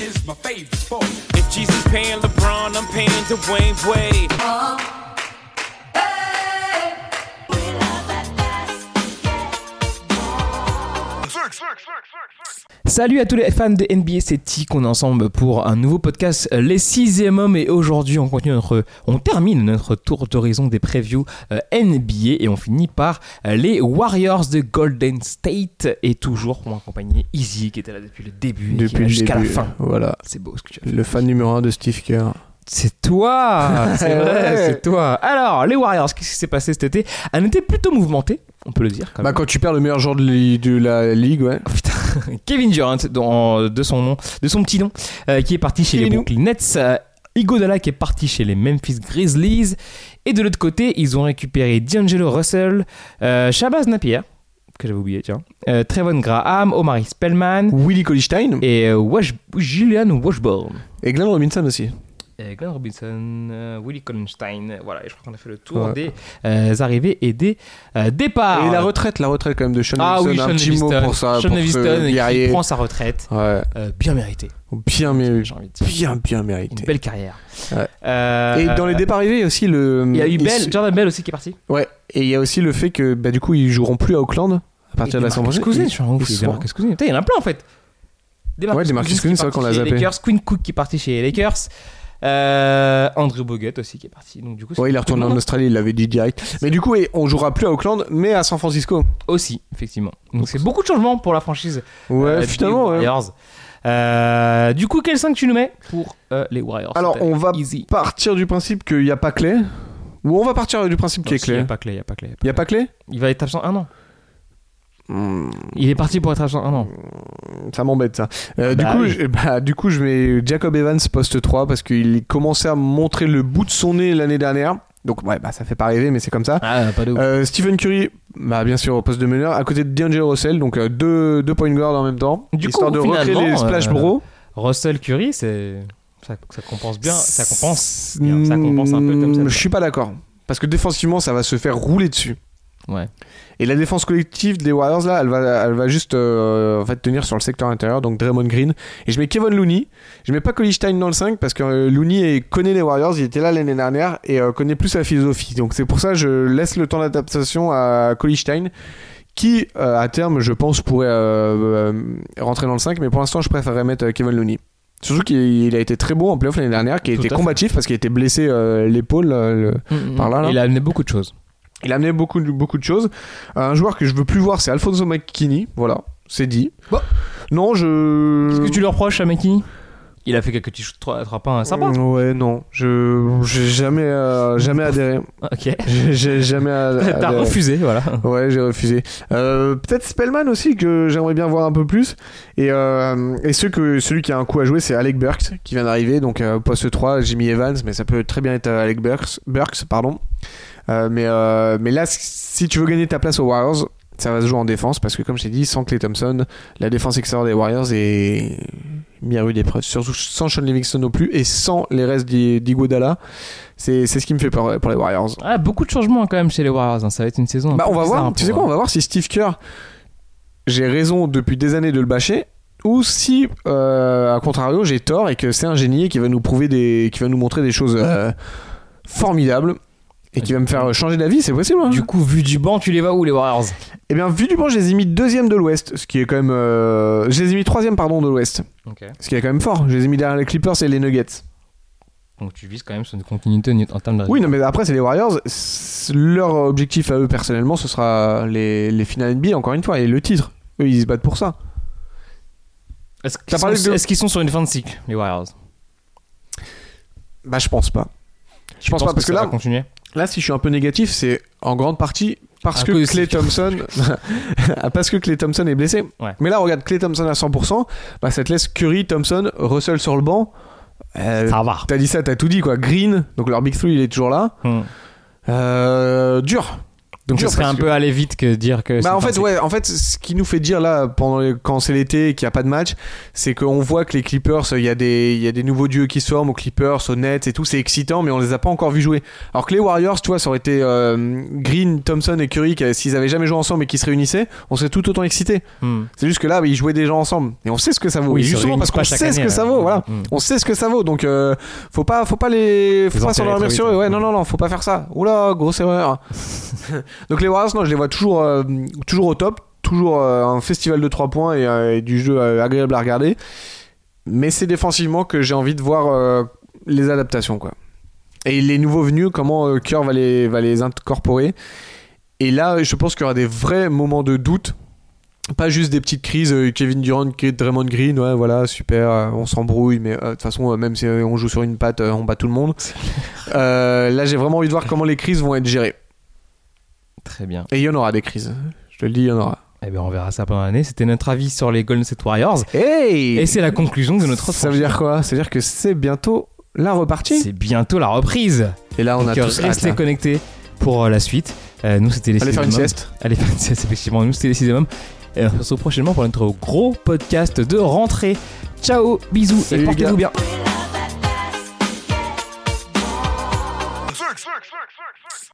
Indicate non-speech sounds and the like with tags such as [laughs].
Wrestling is my favorite sport. If Jesus paying LeBron, I'm paying Dwayne Wade. Uh, hey. We love that Salut à tous les fans de NBA, c'est Tic, on est ensemble pour un nouveau podcast, euh, les sixième hommes, et aujourd'hui on continue notre, on termine notre tour d'horizon des previews euh, NBA et on finit par euh, les Warriors de Golden State et toujours pour m'accompagner Easy qui était là depuis le début, Depuis jusqu'à la fin. Voilà. C'est beau ce que tu as fait. Le fan numéro 1 de Steve Kerr. C'est toi, [laughs] c'est vrai, Ouais. c'est toi. Alors les Warriors, qu'est-ce qui s'est passé cet été? Un été plutôt mouvementé, on peut le dire. Quand Bah, même. quand tu perds le meilleur joueur de, la ligue, ouais. Oh, putain, [laughs] Kevin Durant, dans- de son nom, de son petit nom, euh, qui est parti chez les. Brooklyn Nets. euh, Iguodala qui est parti chez les Memphis Grizzlies. Et de l'autre côté, ils ont récupéré D'Angelo Russell, euh, Shabazz Napier, que j'avais oublié, tiens, euh, Trevon Graham, Omari Spellman Willie Colistein et euh, Wash- Julian Washburn. et Glenn Robinson aussi. Et Glenn Robinson, euh, Willie Collenstein, voilà, et je crois qu'on a fait le tour Ouais. des euh, arrivées et des euh, départs. Et la retraite, la retraite quand même de Sean ah oui. Sean petit mot pour ça. Sean pour qui guerrier. prend sa retraite, Ouais. euh, bien méritée. Bien, dire. bien, bien Une mérité. belle carrière. Ouais. Euh, Et dans les départs arrivés, il y a aussi le. Il y a eu il- Bell, Jordan Bell aussi qui est parti. Ouais. Et il y a aussi le fait que, bah, du coup, ils joueront plus à Auckland à partir de la saison prochaine. Cousins, je suis ouf, il y en a plein en fait. Demarcus Ouais, qui est Cousins, c'est vrai qu'on l'a zappé. Lakers, Quinn Cook qui est parti chez les Lakers. Euh, Andrew Bogut aussi qui est parti. Donc du coup, Ouais, il est retourné en. Australie, il l'avait dit direct. Mais du coup, on jouera plus à Auckland, mais à San Francisco. aussi, effectivement. Donc c'est beaucoup de changements pour la franchise. Ouais, euh, des ouais. Warriors. Euh, du coup, quel 5 tu nous mets pour euh, les Warriors Alors, on va easy. partir du principe qu'il n'y a pas Clé. Ou on va partir du principe qu'il pas clé, il n'y a pas clé. Il n'y a pas Clé Il va être absent un an. Il est parti pour être absent un an. Ça m'embête ça. Euh, Bah du, coup, oui. je, bah, du coup, je mets Jacob Evans poste 3 parce qu'il commençait à montrer le bout de son nez l'année dernière. Donc, ouais, bah, ça fait pas rêver, mais c'est comme ça. Ah, pas de. Euh, Stephen Curry, bah, bien sûr, au poste de meneur, à côté de D'Angelo Russell, donc euh, deux, deux point guards en même temps. Du histoire coup, de recréer les Splash euh, Bros. Russell Curry, c'est ça, ça compense bien, ça compense. bien, ça compense un peu Thompson. Hmm, Je suis pas d'accord. Parce que défensivement, ça va se faire rouler dessus. Ouais. Et la défense collective des Warriors, là, elle va, elle va juste euh, en fait, tenir sur le secteur intérieur, donc Draymond Green. Et je mets Kevin Looney. Je mets pas Stein dans le 5 parce que euh, Looney connaît les Warriors, il était là l'année dernière et euh, connaît plus la philosophie. Donc c'est pour ça que je laisse le temps d'adaptation à Stein qui, euh, à terme, je pense, pourrait rentrer dans le 5. Mais pour l'instant, je préférerais mettre Kevin Looney. Surtout qu'il il a été très bon en playoff l'année dernière, qui a Tout été fait. combatif parce qu'il a été blessé l'épaule. euh, le- Par là, là. Il a amené beaucoup de choses. Il a amené beaucoup, de- beaucoup de choses. Un joueur que je veux plus voir, c'est Alfonso McKinney. Voilà, c'est dit. Bon. Non, je. Qu'est-ce que tu lui reproches à McKinney Il a fait quelques petits shoots 3 points sympas. Mm, Ouais, non. Je j'ai jamais, euh, jamais adhéré. [laughs] Ok. J'ai- jamais [laughs] T'as refusé, voilà. Ouais, j'ai refusé. Euh, Peut-être Spellman aussi, que j'aimerais bien voir un peu plus. Et, euh, et ceux que, celui qui a un coup à jouer, c'est Alec Burks, qui vient d'arriver. Donc, euh, poste 3, Jimmy Evans, mais ça peut très bien être Alec Burks, Burks pardon. Euh, mais, euh, mais là, si tu veux gagner ta place aux Warriors, ça va se jouer en défense, parce que comme je t'ai dit, sans Clay Thompson, la défense extérieure des Warriors est mis à rude épreuve. Surtout sans Sean Livingston non plus, et sans les restes d'I- d'Iguodala. C'est ce qui me fait peur pour les Warriors. Ah, beaucoup de changements quand même chez les Warriors. hein. Ça va être une saison. un Bah on va voir, hein, tu sais quoi, on va voir si Steve Kerr, j'ai raison depuis des années de le bâcher, ou si, euh, à contrario, j'ai tort et que c'est un génie qui va nous prouver des, qui va nous montrer des choses euh, formidables et qui va me faire changer d'avis, c'est possible. Hein Du coup, vu du banc, tu les vas où les Warriors? Eh bien, vu du banc, je les ai mis deuxième de l'Ouest, ce qui est quand même, euh, je les ai mis troisième pardon de l'Ouest, ce qui est quand même fort. Je les ai mis derrière les Clippers et les Nuggets. Donc tu vises quand même sur une continuité en termes de. Oui, non, mais après, c'est les Warriors. Leur objectif à eux, personnellement, ce sera les, les finales NBA, encore une fois, et le titre. Eux, ils se battent pour ça. Est-ce qu'ils sont, de- qu'ils sont sur une fin de cycle, les Warriors? Bah, je pense pas. Je pense pas, parce que, là, va continuer. là, si je suis un peu négatif, c'est en grande partie parce que Clay Thompson, [laughs] [laughs] parce que Clay Thompson est blessé. Ouais. Mais là, regarde, Clay Thompson à 100%, bah, ça te laisse Curry, Thompson, Russell sur le banc. Euh, Ça va. T'as dit ça, t'as tout dit quoi. Green, donc leur Big Three, il est toujours là. Hmm. Euh, dur. Donc ça serait un que- peu aller vite que dire que. Bah en fait ouais en fait ce qui nous fait dire là pendant les- quand c'est l'été et qu'il n'y a pas de match c'est qu'on voit que les Clippers il y a des il y a des nouveaux dieux qui se forment aux Clippers aux Nets et tout c'est excitant mais on les a pas encore vus jouer. Alors que les Warriors tu vois ça aurait été euh, Green Thompson et Curry s'ils avaient jamais joué ensemble et qui se réunissaient on serait tout autant excités. Hmm. c'est juste que là ils jouaient des gens ensemble. Et on sait ce que ça vaut. Oui, et justement parce qu'on sait ce que ça vaut voilà. Hmm. on sait ce que ça vaut. Donc euh, faut pas faut pas les faut pas s'endormir trop sur eux. Ouais non non non faut pas faire ça. Oula grosse erreur [laughs] donc les Warriors non je les vois toujours euh, toujours au top toujours euh, un festival de 3 points et, euh, et du jeu agréable à regarder mais c'est défensivement que j'ai envie de voir les adaptations quoi et les nouveaux venus comment Kerr va les va les incorporer et là je pense qu'il y aura des vrais moments de doute pas juste des petites crises, Kevin Durant, Draymond Green, ouais, voilà, super, on s'embrouille, mais euh, de toute façon, même si on joue sur une patte, on bat tout le monde. [laughs] Euh, là, j'ai vraiment envie de voir comment les crises vont être gérées. Très bien. Et il y en aura des crises. Je te le dis, il y en aura. Eh bien, on verra ça pendant l'année. C'était notre avis sur les Golden State Warriors. Hey Et c'est la conclusion de notre Ça veut dire quoi? Ça veut dire que c'est bientôt la repartie? C'est bientôt la reprise. Et là, on a Donc, tous hâte, restez connectés pour euh, la suite. Euh, nous, c'était les Allez faire une sieste. Allez faire une sieste, effectivement. Nous, c'était les sixième hommes. Et on se retrouve prochainement pour notre gros podcast de rentrée. Ciao, bisous Salut, et portez-vous gars. bien.